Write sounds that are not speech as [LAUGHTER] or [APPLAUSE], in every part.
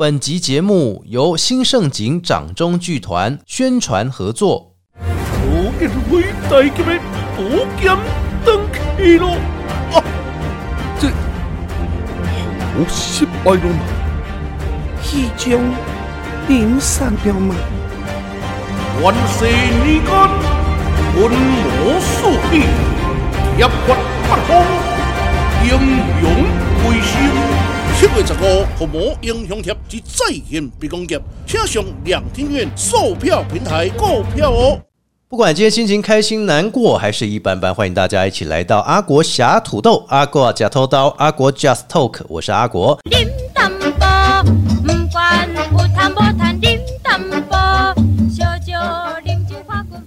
本集节目由新盛景掌中剧团宣传合作。我！啊，这好失败咯嘛！虚将零散了吗？万世年间，文武术器，铁骨不荒，英勇归心。七月十五，父母英雄帖及再现别公节，请上两厅院售票平台购票哦。不管今天心情开心、难过还是一般般，欢迎大家一起来到阿国侠土豆、阿国假偷刀、阿国 Just Talk，我是阿国。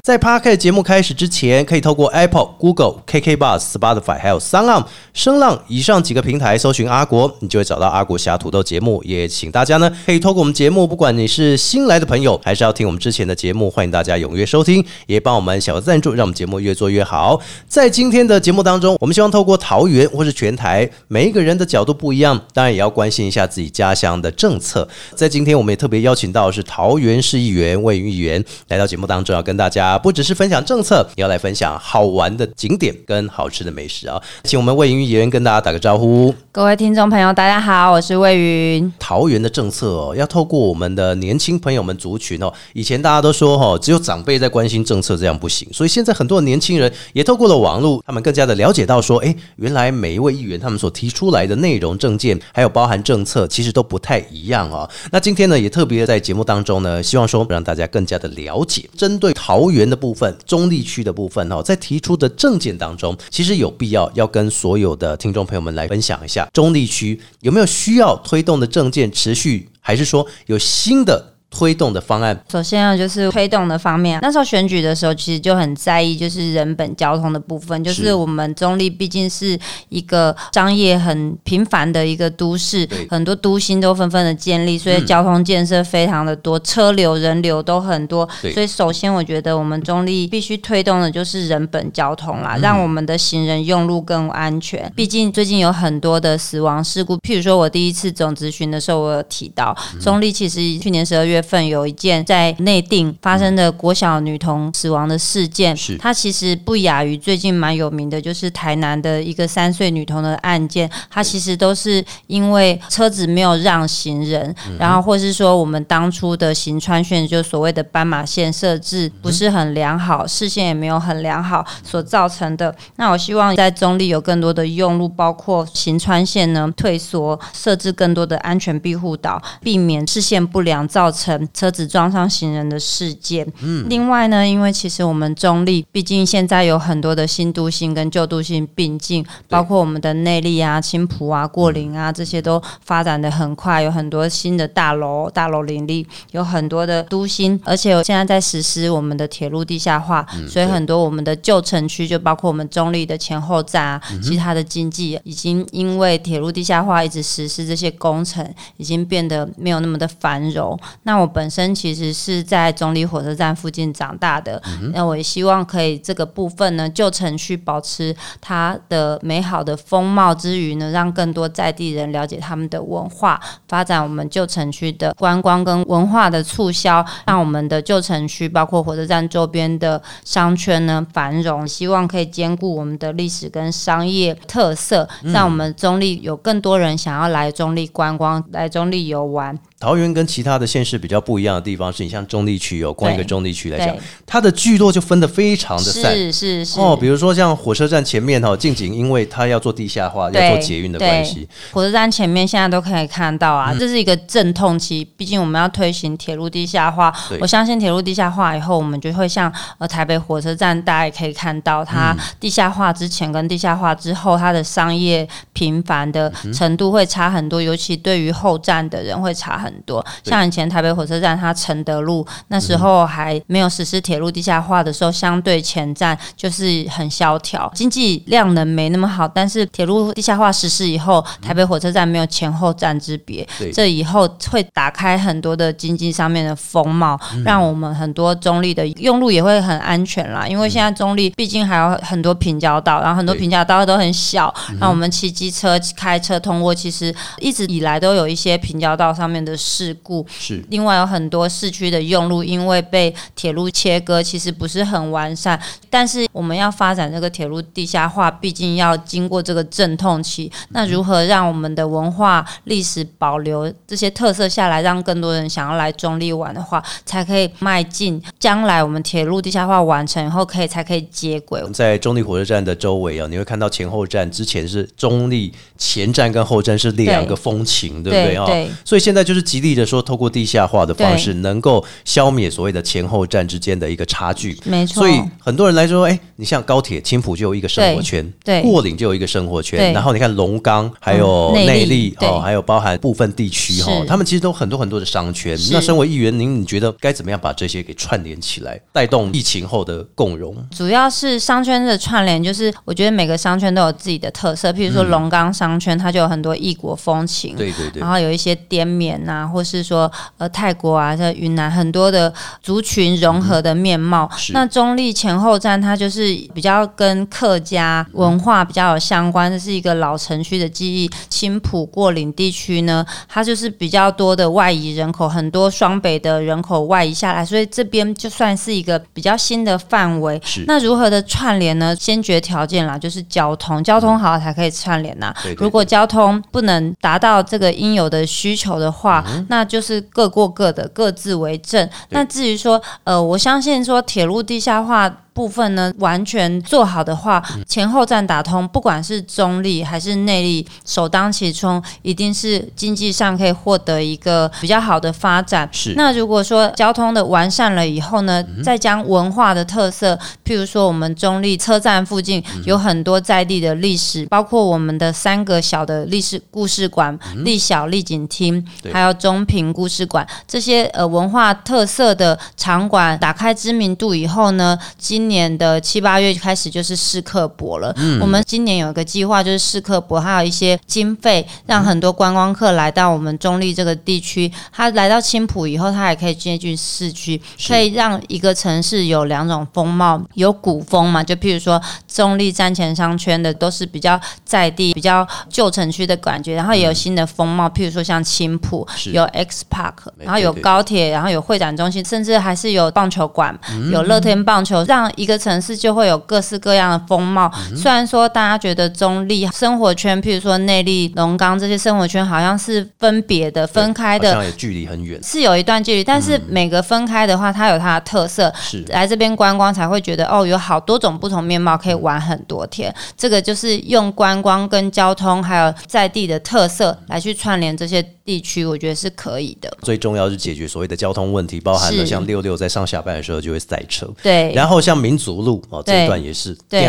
在 p a r k 节目开始之前，可以透过 Apple、Google、KK Bus、Spotify 还有 s o n g 声浪以上几个平台搜寻阿国，你就会找到阿国侠土豆节目。也请大家呢可以透过我们节目，不管你是新来的朋友，还是要听我们之前的节目，欢迎大家踊跃收听，也帮我们小额赞助，让我们节目越做越好。在今天的节目当中，我们希望透过桃园或是全台每一个人的角度不一样，当然也要关心一下自己家乡的政策。在今天，我们也特别邀请到的是桃园市议员魏云议员来到节目当中，要跟大家不只是分享政策，也要来分享好玩的景点跟好吃的美食啊！请我们魏云议员跟大家打个招呼。各位听众朋友，大家好，我是魏云。桃园的政策哦，要透过我们的年轻朋友们族群哦。以前大家都说哦，只有长辈在关心政策，这样不行。所以现在很多年轻人也透过了网络，他们更加的了解到说，哎，原来每一位议员他们所提出来的内容、政见，还有包含政策，其实都不太一样哦。那今天呢，也特别在节目当中呢，希望说让大家更加的了解，针对桃园的部分、中立区的部分哦，在提出的证件当中，其实有必要要跟所有的听众朋友们来分享一下，中立区有没有需要推动的证件持续，还是说有新的推动的方案？首先啊，就是推动的方面，那时候选举的时候，其实就很在意，就是人本交通的部分。就是是我们中立毕竟是一个商业很频繁的一个都市，很多都心都纷纷的建立，所以嗯交通建设非常的多，车流人流都很多对。所以首先，我觉得我们中立必须推动的就是人本交通啦，嗯让我们的行人用路更安全。毕竟最近有很多的死亡事故，譬如说我第一次总咨询的时候，我有提到嗯中立其实去年十二月份有一件在内定发生的国小女童死亡的事件，是。它其实不亚于最近蛮有名的，就是台南的一个三岁女童的案件，它其实都是因为车子没有让行人，然后或是说我们当初的行川线就所谓的斑马线设置不是很良好，视线也没有很良好所造成的。那我希望在中立有更多的用路，包括行川线呢退缩，设置更多的安全庇护岛，避免视线不良造成车子撞上行人的事件。嗯，另外呢，因为其实我们中立，毕竟现在有很多的新都心跟旧都心并进，包括我们的内力啊、青浦啊、过林啊这些都发展的很快，有很多新的大楼、大楼林立，有很多的都心，而且现在在实施我们的铁路地下化，所以很多我们的旧城区，就包括我们中立的前后站啊，其他的经济已经因为铁路地下化一直实施这些工程，已经变得没有那么的繁荣。那我本身其实是在中立火车站附近长大的，那我也希望可以这个部分呢，旧城区保持它的美好的风貌之余呢，让更多在地人了解他们的文化，发展我们旧城区的观光跟文化的促销，让我们的旧城区包括火车站周边的商圈呢繁荣，希望可以兼顾我们的历史跟商业特色，让我们中立有更多人想要来中立观光，来中立游玩。桃园跟其他的县市比较不一样的地方是，你像中立区哦，光一个中立区来讲，它的聚落就分得非常的散。是是是。哦，比如说像火车站前面哈，近景因为它要做地下化，要做捷运的关系，火车站前面现在都可以看到嗯。啊，这是一个阵痛期。毕竟我们要推行铁路地下化，我相信铁路地下化以后，我们就会像呃台北火车站，大家也可以看到，它地下化之前跟地下化之后，它的商业频繁的程度会差很多，尤其对于后站的人会差很多。像以前台北火车站，它承德路那时候还没有实施铁路地下化的时候，相对前站就是很萧条，经济量能没那么好。但是铁路地下化实施以后，台北火车站没有前后站之别，这以后会打开很多的经济上面的风貌，让我们很多中立的用路也会很安全啦。因为现在中立毕竟还有很多平交道，然后很多平交道都很小，那我们骑机车、开车通过，其实一直以来都有一些平交道上面的事故。是另外有很多市区的用路，因为被铁路切割，其实不是很完善。但是我们要发展这个铁路地下化，毕竟要经过这个阵痛期。那如何让我们的文化历史保留这些特色下来，让更多人想要来中立玩的话，才可以迈进将来我们铁路地下化完成以后，可以才可以接轨。在中立火车站的周围啊，你会看到前后站之前是中立前站跟后站是两个风情，对不对啊？对所以现在就是极力的说，透过地下化的方式，能够消灭所谓的前后站之间的一个差距。没错所以很多人来说，哎，你像高铁青浦就有一个生活圈，对对过岭就有一个生活圈，然后你看龙岗还有嗯内内力哦，还有包含部分地区哈是，他们其实都很多很多的商圈。那身为议员，您你觉得该怎么样把这些给串联起来，带动疫情后的共荣？主要是商圈的串联，就是我觉得每个商圈都有自己的特色。譬如说龙岗商圈，它就有很多异国风情，对对对然，后有一些滇缅啊，或是说呃泰国啊、在云南很多的族群融合的面貌。是那中立前后站，它就是比较跟客家文化比较有相关，这是一个老城区的记忆。青浦过岭地区呢，它就是比较多的外移人口，很多双北的人口外移下来，所以这边就算是一个比较新的范围。是那如何的串联呢？先决条件啦，就是交通，交通好才可以串联呐。对对如果交通不能达到这个应有的需求的话，那就是各过各的，各自为政。那至于说，呃，我相信说铁路地下化。部分呢，完全做好的话，前后站打通，不管是中立还是内力，首当其冲，一定是经济上可以获得一个比较好的发展。是。那如果说交通的完善了以后呢，再将文化的特色，譬如说我们中立车站附近有很多在地的历史，包括我们的三个小的历史故事馆，立小丽景厅，还有中平故事馆。这些呃文化特色的场馆，打开知名度以后呢，今年的七八月开始就是试课博了。我们今年有一个计划，就是试课博，还有一些经费，让很多观光客来到我们中立这个地区。他来到青浦以后，他也可以接近市区，可以让一个城市有两种风貌，有古风嘛，就譬如说中立站前商圈的都是比较在地、比较旧城区的感觉，然后也有新的风貌，譬如说像青浦有 X Park，然后有高铁，然后有会展中心，甚至还是有棒球馆，嗯有乐天棒球，让一个城市就会有各式各样的风貌。嗯虽然说大家觉得中立生活圈，譬如说内力、龙岗这些生活圈好像是分别的、分开的，好像也距离很远。是有一段距离，但是每个分开的话，它有它的特色。是来这边观光才会觉得哦，有好多种不同面貌可以玩很多天。这个就是用观光跟交通还有在地的特色来去串联这些地区，我觉得是可以的。最重要是解决所谓的交通问题，包含了像六六在上下班的时候就会塞车，对，然后像民族路哦这一段也是，对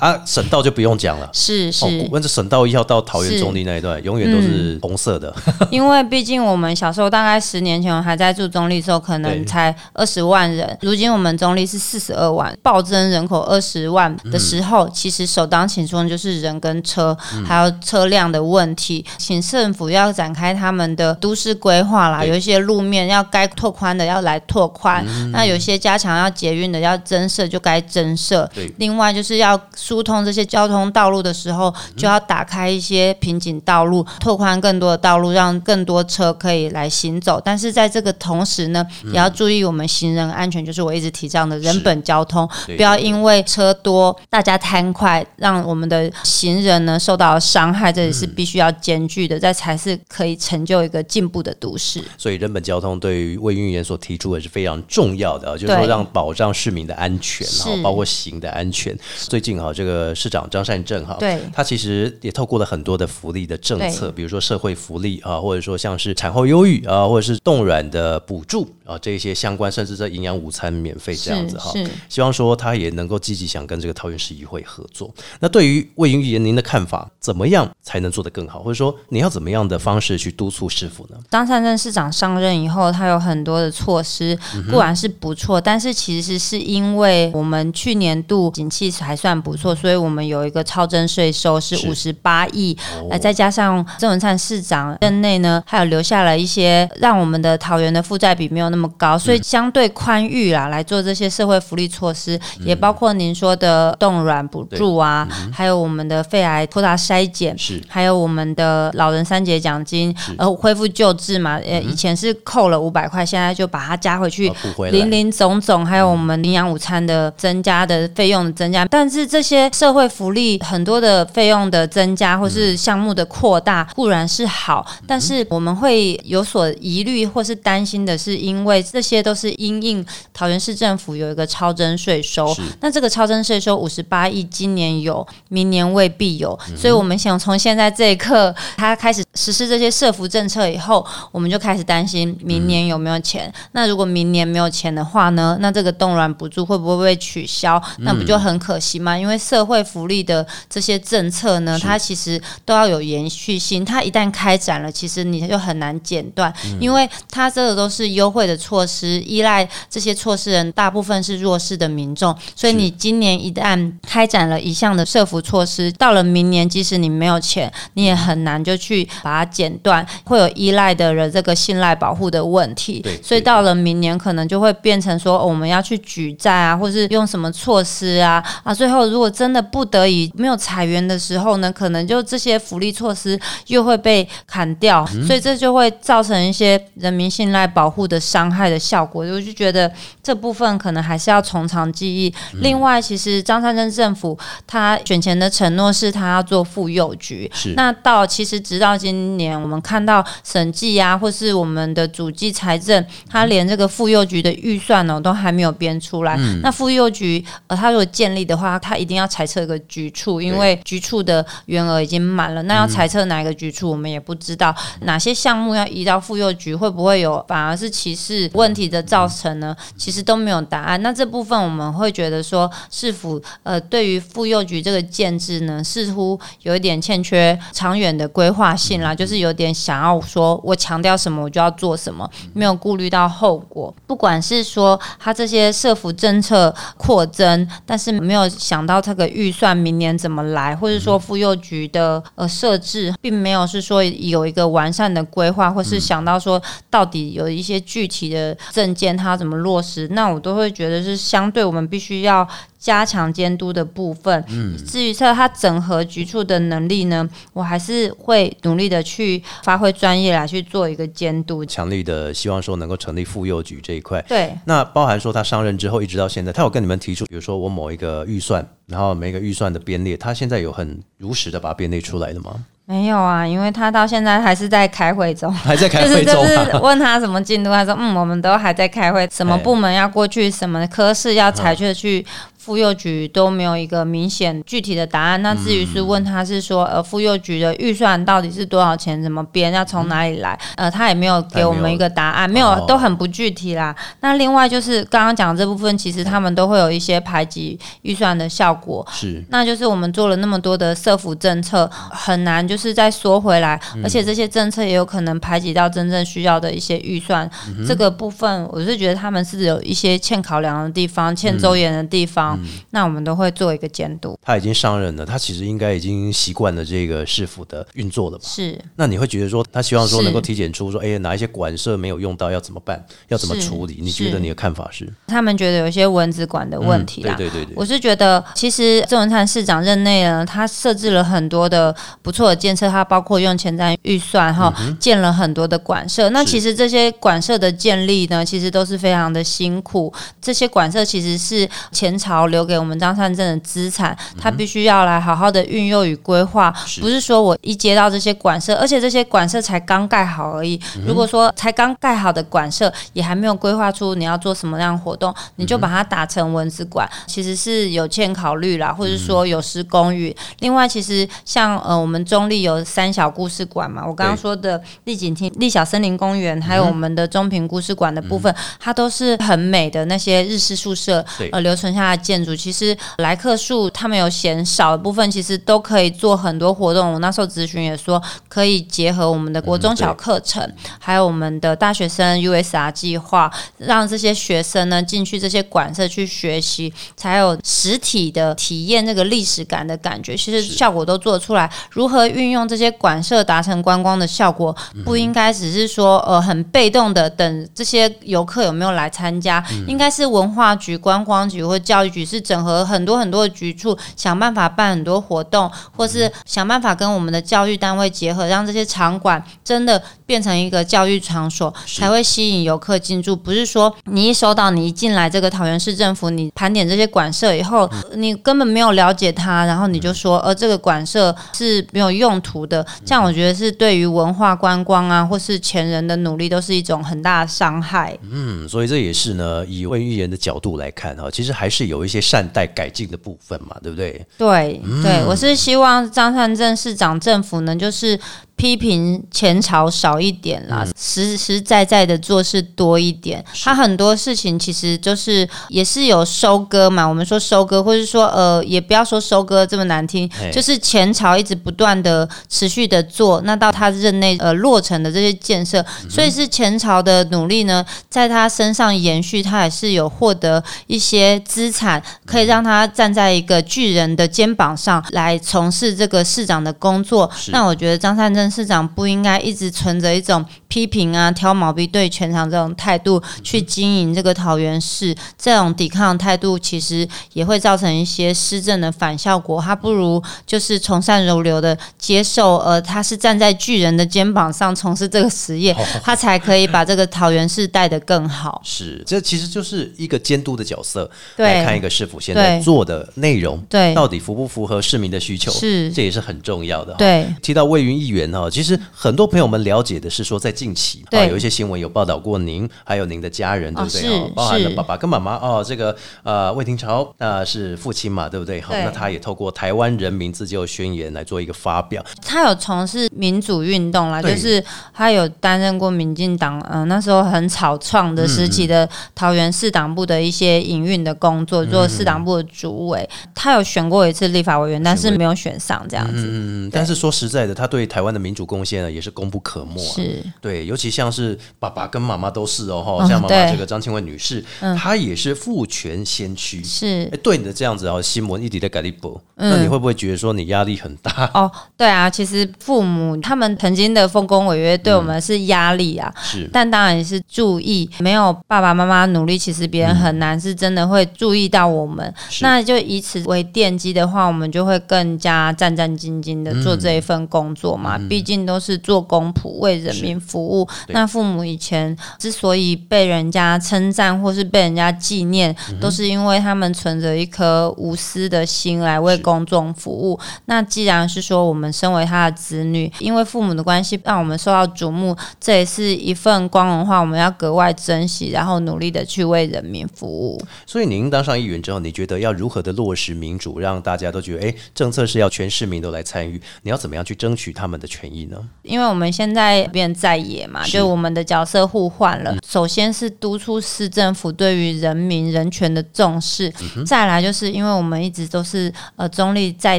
啊，省道就不用讲了。[LAUGHS] 是是。哦，问这省道一号到桃园中立那一段，永远都是红色的。[LAUGHS] 因为毕竟我们小时候大概十年前我还在住中立的时候，可能才二十万人，如今我们中立是四十二万，暴增人口二十万的时候，其实首当其冲就是人跟车、还有车辆的问题，请政府要展开他们的都市规划啦，有一些路面要该拓宽的要来拓宽，那有些加强要捷运的要增设就该增设。对，另外就是要疏通这些交通道路的时候，就要打开一些瓶颈道路，拓宽更多的道路，让更多车可以来行走。但是在这个同时呢，也要注意我们行人安全，就是我一直提倡的人本交通，不要因为车多，大家贪快，让我们的行人呢受到伤害，这也是必须要兼具的，这才是可以成就一个进步的都市。所以人本交通对于魏运营所提出的是非常重要的啊，就是说对让保障市民的安全然后包括行的安全。最近哈，这个市长张善政哈，对他其实也透过了很多的福利的政策，比如说社会福利啊，或者说像是产后忧郁啊，或者是冻卵的补助啊，这一些相关，甚至在营养午餐免费这样子哈。希望说他也能够积极想跟这个桃园市议会合作。那对于魏云言您的看法，怎么样才能做得更好，或者说你要怎么样的方式去督促市府呢？张善政市长上任以后，他有很多的措施，固然是不错，但是其实是因为我们去年度景气还算不错，所以我们有一个超征税收是是五十八亿，哦呃，再加上郑文灿市长任内呢，还有留下了一些让我们的桃园的负债比没有那么高，所以相对宽裕啦，来做这些社会福利措施，也包括您说的冻卵补助啊，还有我们的肺癌扩大筛检，是。还有我们的老人三节奖金，呃恢复救治嘛，呃以前是扣了五百块，现在就把它加回去零零总总，还有我们营养午餐的增加的费用的增加，但是这些社会福利很多的费用的增加或是项目的扩大固然是好，但是我们会有所疑虑或是担心的是，因为这些都是因应桃园市政府有一个超征税收，那这个超征税收五十八亿，今年有，明年未必有，所以我们想从现在这一刻，他开始实施这些社福政策以后，我们就开始担心明年有没有钱。那如果明年没有钱的话呢？那这个冻卵补助会不会被取消？那不就很可惜吗？因为社会福利的这些政策呢，它其实都要有延续性。它一旦开展了，其实你就很难剪断，因为它这个都是优惠的措施，依赖这些措施人大部分是弱势的民众，所以你今年一旦开展了一项的社福措施，到了明年，即使你没有钱，你也很难就去把它剪断，会有依赖的人这个信赖保护的问题。对。所以到了明年，可能就会变成说，哦我们要去举债啊，或是用什么措施啊啊，最后如果真的不得已没有裁员的时候呢，可能就这些福利措施又会被砍掉，所以这就会造成一些人民信赖保护的伤害的效果。我就觉得这部分可能还是要从长计议。另外，其实张善政政府他选前的承诺是他要做妇幼局，是那到其实直到今年，我们看到审计啊，或是我们的主计财政，他连这个妇幼局的预算呢、都还没有编出来。那妇幼局呃，他如果建立的话，他一定要裁撤一个局处，因为局处的员额已经满了。那要裁撤哪一个局处，我们也不知道。哪些项目要移到妇幼局，会不会有反而是歧视问题的造成呢？其实都没有答案。那这部分我们会觉得说，是否呃对于妇幼局这个建制呢，似乎有一点欠缺长远的规划性啦，就是有点想要说我强调什么我就要做什么，没有顾虑到后果。不管是说他这些社福政策扩增，但是没有想到这个预算明年怎么来，或者说妇幼局的呃设置，并没有是说有一个完善的规划，或是想到说到底有一些具体的证件它怎么落实，那我都会觉得是相对我们必须要加强监督的部分。嗯至于说它整合局处的能力呢，我还是会努力的去发挥专业来去做一个监督。强力的希望说能够成立妇幼局这一块。对，那包含说他上任之后一直到现在，他有跟你们提出，比如说我某一个预算，然后每个预算的编列，他现在有很如实的把它编列出来的吗？没有啊，因为他到现在还是在开会中。还在开 [LAUGHS] 就是会中就是啊？问他什么进度，他说嗯，我们都还在开会，什么哎部门要过去，什么科室要裁决去妇幼局都没有一个明显具体的答案。那至于是问他是说，呃，妇幼局的预算到底是多少钱，怎么编，要从哪里来？呃，他也没有给我们一个答案，没有哦都很不具体啦。那另外就是刚刚讲这部分，其实他们都会有一些排挤预算的效果。是那就是我们做了那么多的社福政策，很难就是再缩回来，嗯而且这些政策也有可能排挤到真正需要的一些预算。嗯这个部分，我是觉得他们是有一些欠考量的地方、欠周延的地方，嗯那我们都会做一个监督。他已经上任了，他其实应该已经习惯了这个市府的运作了吧？是那你会觉得说，他希望说能够体检出说，哎，哪一些管社没有用到，要怎么办，要怎么处理？你觉得你的看法是？他们觉得有一些蚊子馆的问题啦。嗯对对对对，我是觉得，其实郑文灿市长任内呢，他设置了很多的不错的建设，他包括用前瞻预算哈，建了很多的馆舍。那其实这些馆舍的建立呢，其实都是非常的辛苦。这些馆舍其实是前朝留给我们张善政的资产，他必须要来好好的运用与规划，不是说我一接到这些馆舍，而且这些馆舍才刚盖好而已。嗯如果说才刚盖好的馆舍，也还没有规划出你要做什么样的活动，你就把它打成文字馆，其实是有欠考虑啦，或者说有失公允。另外，其实像呃我们中立有三小故事馆嘛，我刚刚说的丽景厅、丽小森林公园，还有我们的中平故事馆的部分，它都是很美的那些日式宿舍，呃留存下来的建筑。其实来客数他们有嫌少的部分，其实都可以做很多活动。我那时候咨询也说，可以结合我们的国中小课程，还有我们的大学生 USR 计划，让这些学生呢进去这些馆舍去学习，才有实体的体验那个历史感的感觉。其实效果都做出来。如何运用这些馆舍达成观光的效果，不应该只是说呃很被动的等这些游客有没有来参加，应该是文化局、观光局或教育局是整合很多很多的局处，想办法办很多活动，或是想办法跟我们的教育单位结合，让这些场馆真的变成一个教育场所，才会吸引游客进驻。不是说你一收到，你一进来这个桃园市政府，你盘点这些馆舍以后，你根本没有了解它，然后你就说，呃，这个馆舍是没有用途的。这样我觉得是对于文化观光啊，或是前人的努力，都是一种很大的伤害。嗯，所以这也是呢，以魏预言的角度来看哈，其实还是有一些善待改进的部分嘛，对不对？对，对我是希望张善政市长政府呢就是。批评前朝少一点啦，实实在在的做事多一点。他很多事情其实就是也是有收割嘛。我们说收割，或者说呃，也不要说收割这么难听，就是前朝一直不断的持续的做，那到他任内呃落成的这些建设，所以是前朝的努力呢，在他身上延续，他也是有获得一些资产，可以让他站在一个巨人的肩膀上来从事这个市长的工作。那我觉得张善政。市长不应该一直存着一种批评啊、挑毛病对全场这种态度去经营这个桃园市，这种抵抗态度其实也会造成一些施政的反效果。他不如就是从善如流的接受，呃，他是站在巨人的肩膀上从事这个实业，他才可以把这个桃园市带得更好。是，这其实就是一个监督的角色，对，来看一个市府现在做的内容，对，到底符不符合市民的需求，是，这也是很重要的。对，提到魏云议员哈。其实很多朋友们了解的是说，在近期啊，有一些新闻有报道过您，还有您的家人，对不对？哦，包含了爸爸跟妈妈哦。这个呃，魏廷朝那是父亲嘛，对不对？好，那他也透过台湾人民自救宣言来做一个发表。他有从事民主运动啦，就是他有担任过民进党嗯那时候很草创的时期的桃园市党部的一些营运的工作，做市党部的主委。他有选过一次立法委员，但是没有选上这样子。嗯，但是说实在的，他对台湾的民主。贡献呢也是功不可没，是对，尤其像是爸爸跟妈妈都是哦，哈，像妈妈这个张庆惠女士，她也是父权先驱，是。哎，对你的这样子哦，新闻一直在改立波，那你会不会觉得说你压力很大？哦，对啊，其实父母他们曾经的丰功伟约对我们是压力啊，是，但当然也是注意，没有爸爸妈妈努力，其实别人很难是真的会注意到我们，那就以此为奠基的话，我们就会更加战战兢兢的做这一份工作嘛，毕竟。都是做公仆为人民服务。那父母以前之所以被人家称赞或是被人家纪念，都是因为他们存着一颗无私的心来为公众服务。那既然是说我们身为他的子女，因为父母的关系让我们受到瞩目，这也是一份光荣话，我们要格外珍惜，然后努力的去为人民服务。所以您当上议员之后，你觉得要如何的落实民主，让大家都觉得哎，政策是要全市民都来参与？你要怎么样去争取他们的权益呢？因为我们现在变在野嘛，就我们的角色互换了。首先是督促市政府对于人民人权的重视，再来就是因为我们一直都是呃中立在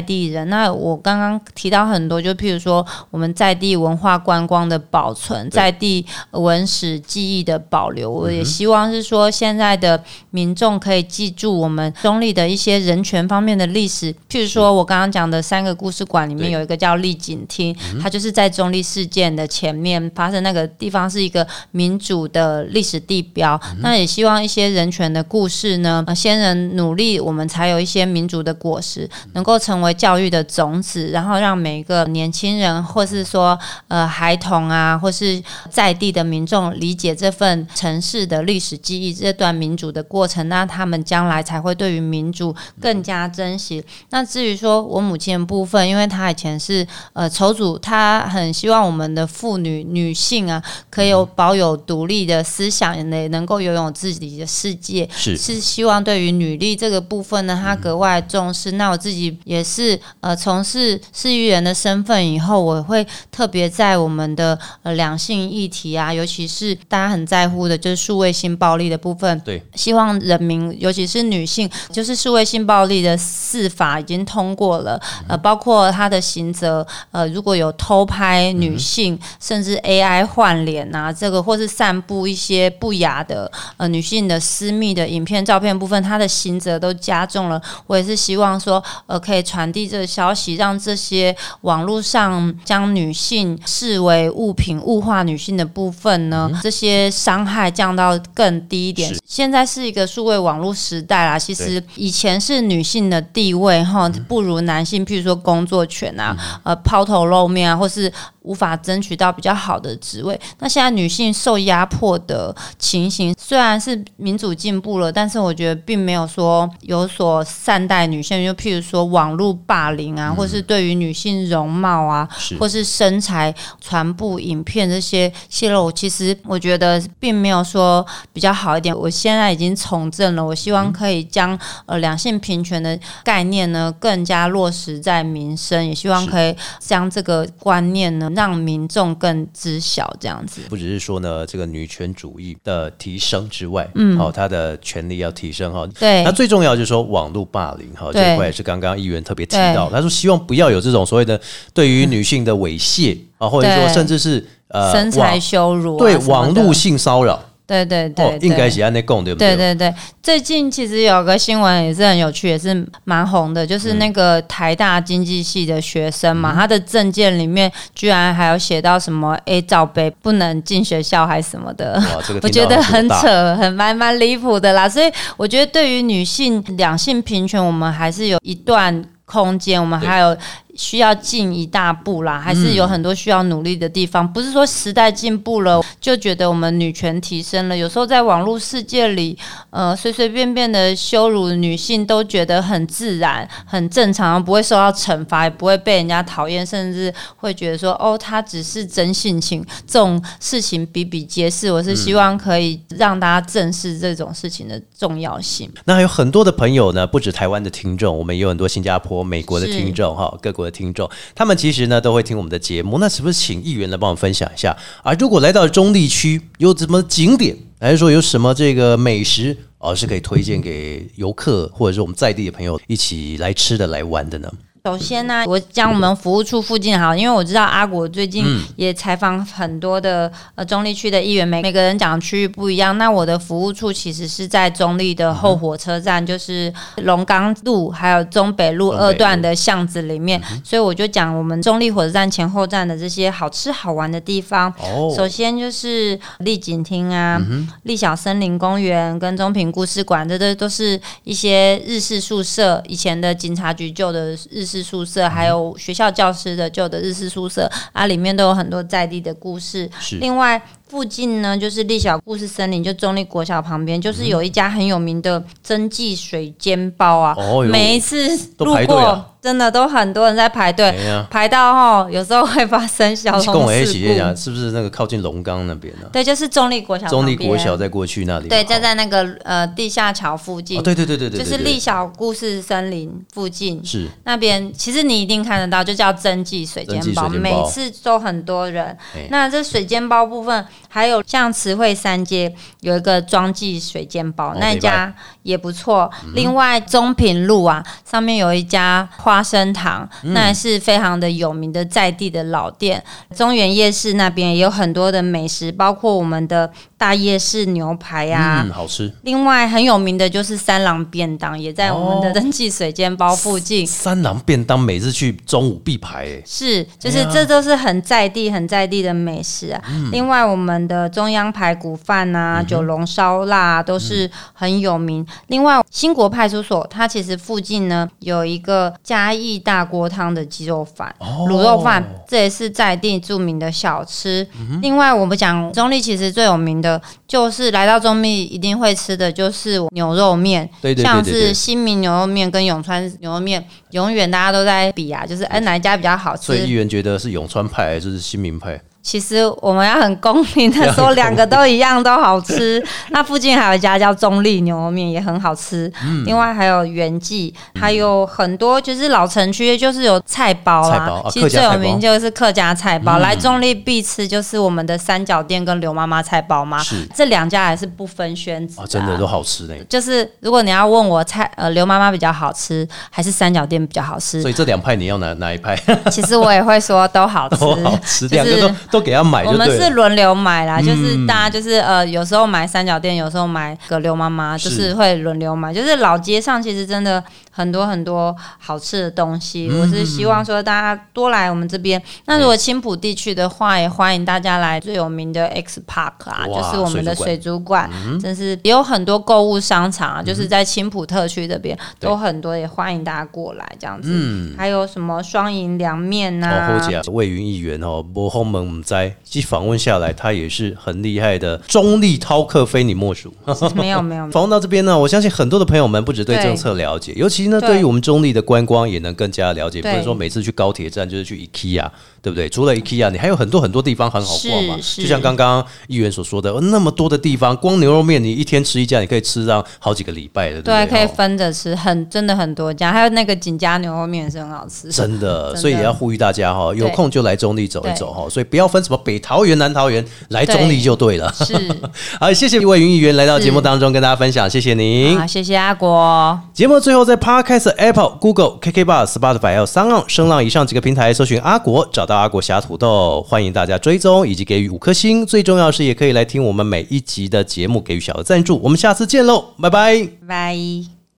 地人。那我刚刚提到很多，就譬如说我们在地文化观光的保存，在地文史记忆的保留，我也希望是说现在的民众可以记住我们中立的一些人权方面的历史。譬如说我刚刚讲的三个故事馆里面有一个叫丽景厅，它就是在。中立事件的前面发生那个地方是一个民主的历史地标，那也希望一些人权的故事呢，先人努力，我们才有一些民主的果实，能够成为教育的种子，然后让每一个年轻人，或是说呃孩童啊，或是在地的民众理解这份城市的历史记忆，这段民主的过程，那他们将来才会对于民主更加珍惜。那至于说我母亲的部分，因为她以前是呃筹组，她很。很希望我们的妇女女性啊，可以有保有独立的思想，也能够拥有自己的世界。是是希望对于女力这个部分呢，她格外重视。那我自己也是呃，从事市议员的身份以后，我会特别在我们的呃两性议题啊，尤其是大家很在乎的，就是数位性暴力的部分。对，希望人民，尤其是女性，就是数位性暴力的四法已经通过了，呃，包括他的刑责，呃，如果有偷拍。女性甚至 AI 换脸啊，这个或是散布一些不雅的呃女性的私密的影片、照片部分，它的刑责都加重了。我也是希望说，呃，可以传递这个消息，让这些网络上将女性视为物品、物化女性的部分呢，这些伤害降到更低一点。现在是一个数位网络时代啦，其实以前是女性的地位哈不如男性，譬如说工作权啊，呃抛头露面啊，或是无法争取到比较好的职位。那现在女性受压迫的情形，虽然是民主进步了，但是我觉得并没有说有所善待女性，就譬如说网络霸凌啊，或是对于女性容貌啊，是或是身材传播影片这些泄露，其实我觉得并没有说比较好一点。我现在已经从政了，我希望可以将呃两性平权的概念呢更加落实在民生，也希望可以将这个观念呢让民众更知晓，这样子。不只是说呢，这个女权主义的提升之外，嗯，好、她的权利要提升哈。对。那最重要就是说网络霸凌哈，这一块也是刚刚议员特别提到，他说希望不要有这种所谓的对于女性的猥亵啊，或者说甚至是呃身材羞辱、啊、对网络，性骚扰对对对哦，应该对是按那供对不对？对对，最近其实有个新闻也是很有趣，也是蛮红的，就是那个台大经济系的学生嘛，他的证件里面居然还有写到什么 A 罩杯不能进学校还是什么的。哇，这个 [LAUGHS] 我觉得很，扯，很蛮蛮离谱的啦。所以我觉得对于女性两性平权，我们还是有一段空间，我们对。还有需要进一大步啦，还是有很多需要努力的地方。不是说时代进步了就觉得我们女权提升了，有时候在网络世界里，呃，随随便便的羞辱女性都觉得很自然、很正常，不会受到惩罚，也不会被人家讨厌，甚至会觉得说，哦，她只是真性情，这种事情比比皆是。我是希望可以让大家正视这种事情的重要性。那还有很多的朋友呢，不止台湾的听众，我们也有很多新加坡、美国的听众哈，各国的听众，他们其实呢都会听我们的节目。那是不是请议员来帮我们分享一下啊？如果来到中立区，有什么景点，还是说有什么这个美食啊，是可以推荐给游客或者是我们在地的朋友一起来吃的、来玩的呢？首先呢、我讲我们服务处附近好，因为我知道阿国最近也采访很多的呃中立区的议员，每每个人讲的区域不一样。那我的服务处其实是在中立的后火车站，就是龙岗路还有中北路二段的巷子里面，所以我就讲我们中立火车站前后站的这些好吃好玩的地方。哦首先就是丽景厅啊、丽小森林公园跟中平故事馆，这都都是一些日式宿舍，以前的警察局旧的日式宿舍，还有学校教师的旧的日式宿舍啊，里面都有很多在地的故事。是另外。附近呢，就是立小故事森林，就中立国小旁边，就是有一家很有名的蒸记水煎包啊。哦每一次路过，啊？真的都很多人在排队，排到哈有时候会发生交跟我一通事故。起讲，是不是那个靠近龙岗那边呢、对，就是中立国小中立国小在过去那里，对，好就在那个呃地下桥附近，哦，对对对对对，就是对立小故事森林附近。是。那边，其实你一定看得到，就叫蒸记水煎包，每次都很多人。哎。那这水煎包部分，还有像慈惠三街有一个庄记水煎包，哦那一家也不错。另外中平路啊，上面有一家花生堂，嗯那也是非常的有名的在地的老店。中原夜市那边也有很多的美食，包括我们的大夜市牛排呀、嗯，好吃。另外很有名的就是三郎便当，也在我们的登记水煎包附近。三郎便当每次去中午必排，哎，是，就是这都是很在地、很在地的美食啊。另外，我们的中央排骨饭啊、九龙烧腊、啊、都是很有名。另外，新国派出所它其实附近呢有一个嘉义大锅汤的鸡肉饭、哦卤肉饭，这也是在地著名的小吃。嗯另外，我们讲中立其实最有名的就是来到中立一定会吃的就是牛肉面。对对对像是新民牛肉面跟永川牛肉面，永远大家都在比啊，就是哎哪一家比较好吃所以议。员觉得是永川派还是新民派？其实我们要很公平的说，两个都一样都好吃。[LAUGHS] 那附近还有一家叫中立牛肉面，也很好吃。嗯另外还有元记，还有很多就是老城区，就是有菜包菜包啊。啦其实最有名就是客家菜包，嗯来中立必吃就是我们的三角店跟刘妈妈菜包嘛。是这两家还是不分轩子啊，真的都好吃呢。就是如果你要问我菜呃刘妈妈比较好吃，还是三角店比较好吃所，以这两派你要哪哪一派？其实我也会说都好吃，[LAUGHS] 都好吃，就是两个都都给他买我们。是轮流买啦，就是嗯大家就是呃，有时候买三角店，有时候买个刘妈妈，就是会轮流买。就是老街上其实真的很多很多好吃的东西。我是希望说大家多来我们这边。那如果青浦地区的话，也欢迎大家来最有名的 X Park 啊，就是我们的水水族馆，真是也有很多购物商场啊，嗯就是在青浦特区这边都很多，也欢迎大家过来这样子。嗯还有什么双赢凉面呐、哦，侯姐啊，魏云议员哦，波后门唔在，其实访问下来，他也是很厉害的，中立饕客非你莫属。没有没有，访问到这边呢，我相信很多的朋友们不只对对政策了解，尤其呢，对对于我们中立的观光也能更加了解。不对是说每次去高铁站就是去 IKEA，对不对？除了 IKEA，你还有很多很多地方很好逛嘛。就像刚刚议员所说的，哦那么多的地方，光牛肉面你一天吃一家，你可以吃上好几个礼拜的，对？可以哦分着吃，很真的很多家，还有那个锦家牛肉面也是很好吃，真的，真的所以也要呼吁大家哈，有空就来中立走一走哈。所以不要分什么北桃园、南桃园，来中立就对了。是。[LAUGHS] 好，谢谢一位云议员来到节目当中跟大家分享，谢谢您好，。谢谢阿国。节目最后在 Podcast、Apple、Google、KK Bus、Spotify 还有三浪、声浪以上几个平台搜寻阿国，找到阿国侠土豆，欢迎大家追踪以及给予五颗星。最重要是，也可以来听我们每一集的节目，给予小额赞助。我们下次见喽，拜。拜拜。